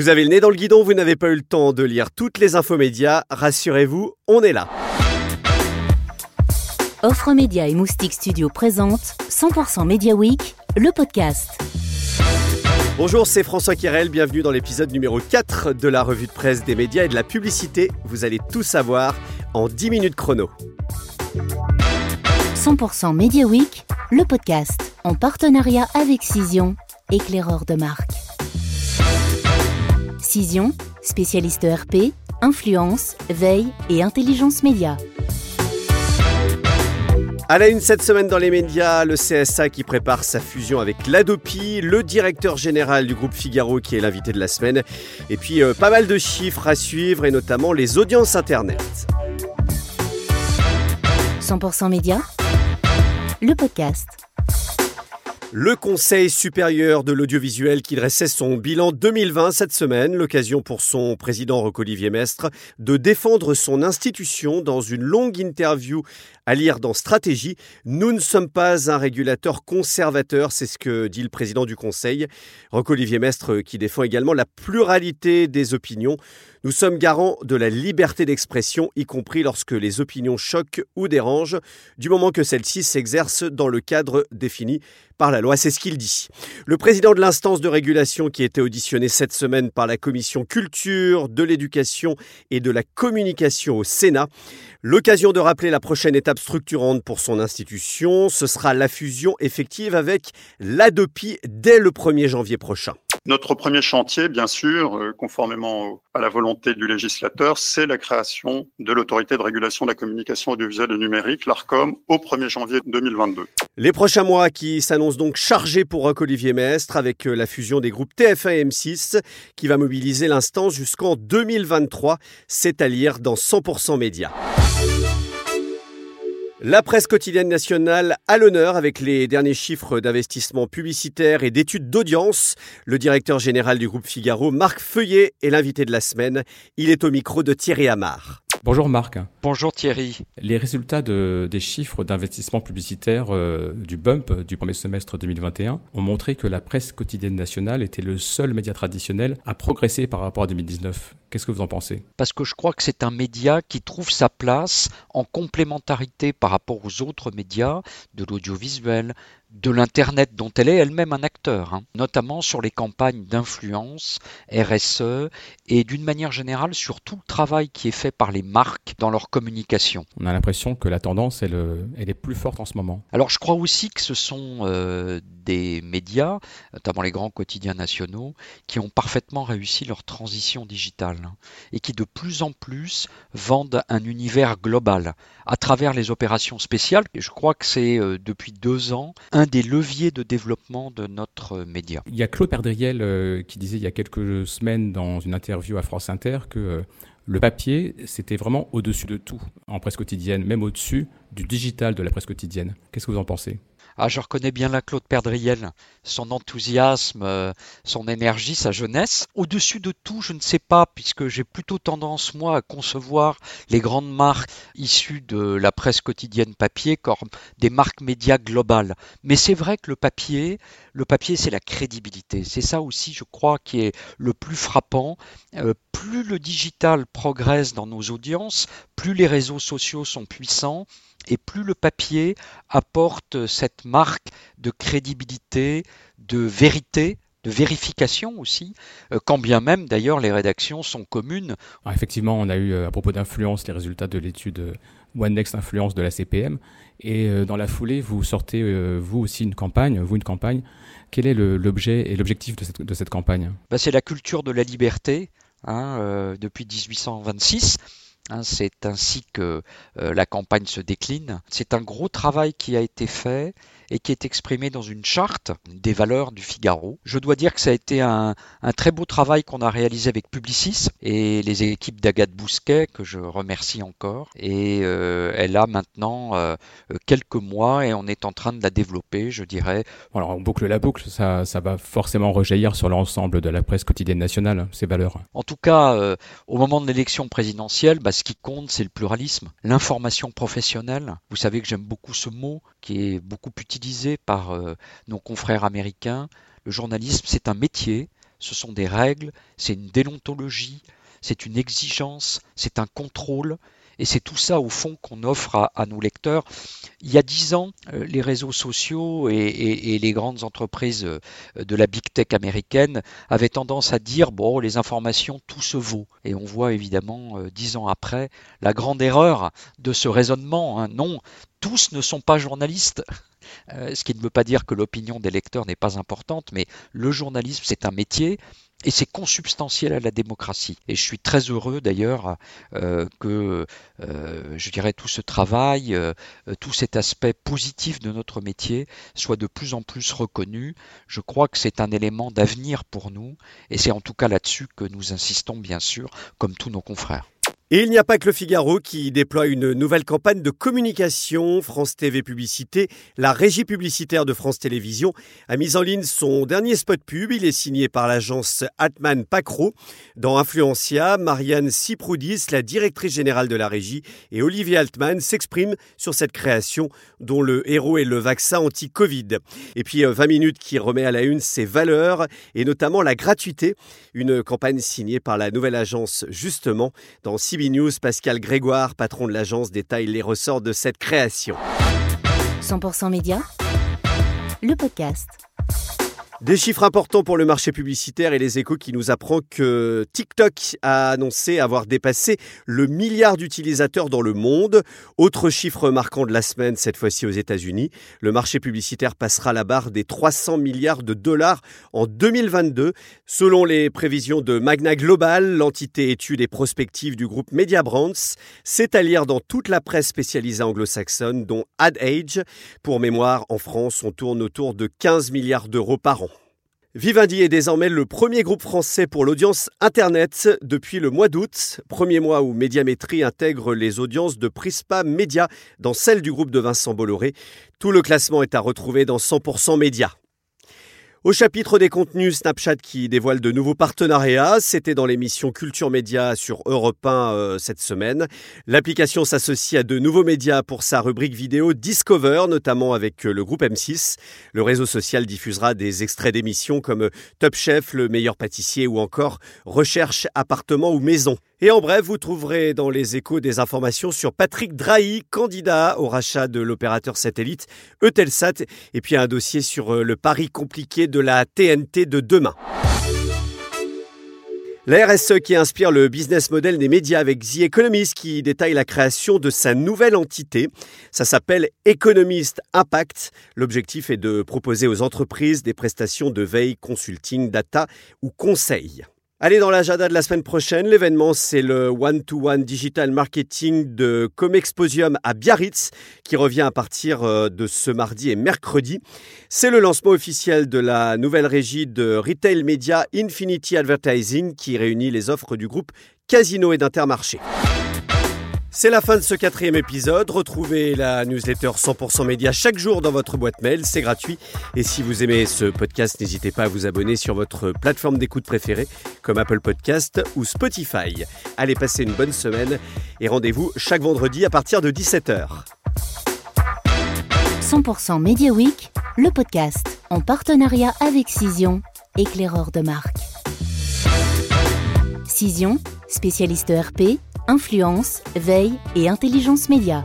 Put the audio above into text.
Vous avez le nez dans le guidon, vous n'avez pas eu le temps de lire toutes les infos médias, rassurez-vous, on est là. Offre Média et Moustique Studio présente 100% Media Week, le podcast. Bonjour, c'est François Kirel, bienvenue dans l'épisode numéro 4 de la revue de presse des médias et de la publicité. Vous allez tout savoir en 10 minutes chrono. 100% Media Week, le podcast, en partenariat avec Cision, éclaireur de marque. Cision, spécialiste RP, influence, veille et intelligence média. À la une cette semaine dans les médias, le CSA qui prépare sa fusion avec l'Adopi, le directeur général du groupe Figaro qui est l'invité de la semaine, et puis euh, pas mal de chiffres à suivre et notamment les audiences Internet. 100% Média, le podcast. Le Conseil supérieur de l'audiovisuel qui dressait son bilan 2020 cette semaine, l'occasion pour son président Roch-Olivier Mestre de défendre son institution dans une longue interview à lire dans Stratégie. Nous ne sommes pas un régulateur conservateur, c'est ce que dit le président du Conseil. Roch-Olivier Mestre qui défend également la pluralité des opinions. Nous sommes garants de la liberté d'expression, y compris lorsque les opinions choquent ou dérangent, du moment que celles-ci s'exercent dans le cadre défini par la loi. C'est ce qu'il dit. Le président de l'instance de régulation qui était auditionné cette semaine par la commission culture, de l'éducation et de la communication au Sénat. L'occasion de rappeler la prochaine étape structurante pour son institution, ce sera la fusion effective avec l'ADOPI dès le 1er janvier prochain. Notre premier chantier, bien sûr, euh, conformément à la volonté du législateur, c'est la création de l'autorité de régulation de la communication audiovisuelle et numérique, l'ARCOM, au 1er janvier 2022. Les prochains mois qui s'annoncent donc chargés pour Roch-Olivier Mestre avec euh, la fusion des groupes TF1 et M6 qui va mobiliser l'instance jusqu'en 2023, c'est à lire dans 100% Média. La presse quotidienne nationale à l'honneur avec les derniers chiffres d'investissement publicitaire et d'études d'audience. Le directeur général du groupe Figaro, Marc Feuillet, est l'invité de la semaine. Il est au micro de Thierry Amar. Bonjour Marc. Bonjour Thierry. Les résultats de, des chiffres d'investissement publicitaire euh, du BUMP du premier semestre 2021 ont montré que la presse quotidienne nationale était le seul média traditionnel à progresser par rapport à 2019. Qu'est-ce que vous en pensez? Parce que je crois que c'est un média qui trouve sa place en complémentarité par rapport aux autres médias de l'audiovisuel, de l'Internet dont elle est elle-même un acteur, hein, notamment sur les campagnes d'influence, RSE, et d'une manière générale sur tout le travail qui est fait par les marques dans leur communication. On a l'impression que la tendance, elle, euh, elle, est plus forte en ce moment. Alors je crois aussi que ce sont euh, des médias, notamment les grands quotidiens nationaux, qui ont parfaitement réussi leur transition digitale et qui de plus en plus vendent un univers global à travers les opérations spéciales. Je crois que c'est euh, depuis deux ans un des leviers de développement de notre média. Il y a Claude Perdriel euh, qui disait il y a quelques semaines dans une interview à France Inter que euh, le papier, c'était vraiment au-dessus de tout en presse quotidienne, même au-dessus du digital de la presse quotidienne. Qu'est-ce que vous en pensez? Ah, je reconnais bien la Claude Perdriel, son enthousiasme, euh, son énergie, sa jeunesse. Au-dessus de tout, je ne sais pas, puisque j'ai plutôt tendance, moi, à concevoir les grandes marques issues de la presse quotidienne papier comme des marques médias globales. Mais c'est vrai que le papier, le papier, c'est la crédibilité. C'est ça aussi, je crois, qui est le plus frappant. Euh, plus le digital progresse dans nos audiences, plus les réseaux sociaux sont puissants, et plus le papier apporte cette marque de crédibilité, de vérité, de vérification aussi, euh, quand bien même d'ailleurs les rédactions sont communes. Ah, effectivement, on a eu euh, à propos d'influence les résultats de l'étude euh, One Next Influence de la CPM, et dans la foulée, vous sortez vous aussi une campagne, vous une campagne. Quel est l'objet et l'objectif de cette, de cette campagne? Bah, C'est la culture de la liberté hein, depuis 1826. Hein, c'est ainsi que euh, la campagne se décline. C'est un gros travail qui a été fait et qui est exprimé dans une charte des valeurs du Figaro. Je dois dire que ça a été un, très beau travail qu'on a réalisé avec Publicis et les équipes d'Agathe Bousquet, que je remercie encore. Et euh, elle a maintenant euh, quelques mois et on est en train de la développer, je dirais. Alors on boucle la boucle, ça, ça va forcément rejaillir sur l'ensemble de la presse quotidienne nationale, ces valeurs. En tout cas, euh, au moment de l'élection présidentielle, bah, ce qui compte, c'est le pluralisme, l'information professionnelle. Vous savez que j'aime beaucoup ce mot qui est beaucoup utilisé par euh, nos confrères américains. Le journalisme, c'est un métier, ce sont des règles, c'est une déontologie, c'est une exigence, c'est un contrôle, et c'est tout ça, au fond, qu'on offre à, nos lecteurs. Il y a dix ans, euh, les réseaux sociaux et, les grandes entreprises euh, de la big tech américaine avaient tendance à dire bon, les informations, tout se vaut. Et on voit évidemment, dix ans après, la grande erreur de ce raisonnement. Hein. Non, tous ne sont pas journalistes. ce qui ne veut pas dire que l'opinion des lecteurs n'est pas importante, mais le journalisme, c'est un métier et c'est consubstantiel à la démocratie. Et je suis très heureux d'ailleurs euh, que, euh, je dirais, tout ce travail, euh, tout cet aspect positif de notre métier soit de plus en plus reconnu. Je crois que c'est un élément d'avenir pour nous, et c'est en tout cas là-dessus que nous insistons, bien sûr, comme tous nos confrères. Et il n'y a pas que le Figaro qui déploie une nouvelle campagne de communication. France TV Publicité, la régie publicitaire de France Télévisions, a mis en ligne son dernier spot pub. Il est signé par l'agence Atman Pacro. Dans Influencia, Marianne Siproudis, la directrice générale de la régie, et Olivier Altman s'expriment sur cette création dont le héros est le vaccin anti-Covid. Et puis 20 euh, minutes qui remet à la une ses valeurs et notamment la gratuité. Une campagne signée par la nouvelle agence justement dans Pascal Grégoire, patron de l'agence, détaille les ressorts de cette création. 100% Média, le podcast. Des chiffres importants pour le marché publicitaire et les échos qui nous apprend que TikTok a annoncé avoir dépassé le milliard d'utilisateurs dans le monde. Autre chiffre marquant de la semaine, cette fois-ci aux États-Unis, le marché publicitaire passera la barre des 300 milliards de dollars en 2022. Selon les prévisions de Magna Global, l'entité étude et prospective du groupe Media Brands, c'est à lire dans toute la presse spécialisée anglo-saxonne, dont Ad Age. Pour mémoire, en France, on tourne autour de 15 milliards d'euros par an. Vivendi est désormais le premier groupe français pour l'audience Internet depuis le mois d'août, premier mois où Médiamétrie intègre les audiences de Prispa Média dans celle du groupe de Vincent Bolloré. Tout le classement est à retrouver dans 100% Média. Au chapitre des contenus, Snapchat qui dévoile de nouveaux partenariats, c'était dans l'émission Culture Média sur Europe 1 euh, cette semaine. L'application s'associe à de nouveaux médias pour sa rubrique vidéo Discover, notamment avec euh, le groupe M6. Le réseau social diffusera des extraits d'émissions comme Top Chef, Le meilleur pâtissier ou encore Recherche appartement ou maison. Et en bref, vous trouverez dans les échos des informations sur Patrick Drahi, candidat au rachat de l'opérateur satellite Eutelsat, et puis un dossier sur euh, le pari compliqué de la TNT de demain. La RSE qui inspire le business model des médias avec The Economist qui détaille la création de sa nouvelle entité. Ça s'appelle Economist Impact. L'objectif est de proposer aux entreprises des prestations de veille, consulting, data ou conseil. Allez, dans l'agenda de la semaine prochaine, l'événement, c'est le One-to-One Digital Marketing de Comexposium à Biarritz, qui revient à partir euh, de ce mardi et mercredi. C'est le lancement officiel de la nouvelle régie de Retail Media Infinity Advertising, qui réunit les offres du groupe Casino et d'Intermarché. C'est la fin de ce quatrième épisode. Retrouvez la newsletter 100% média chaque jour dans votre boîte mail. C'est gratuit. Et si vous aimez ce podcast, n'hésitez pas à vous abonner sur votre plateforme d'écoute préférée comme Apple Podcast ou Spotify. Allez, passer une bonne semaine et rendez-vous chaque vendredi à partir de 17h. 100% Media Week, le podcast en partenariat avec Cision, éclaireur de marque. Cision, spécialiste ERP, influence, veille et intelligence média.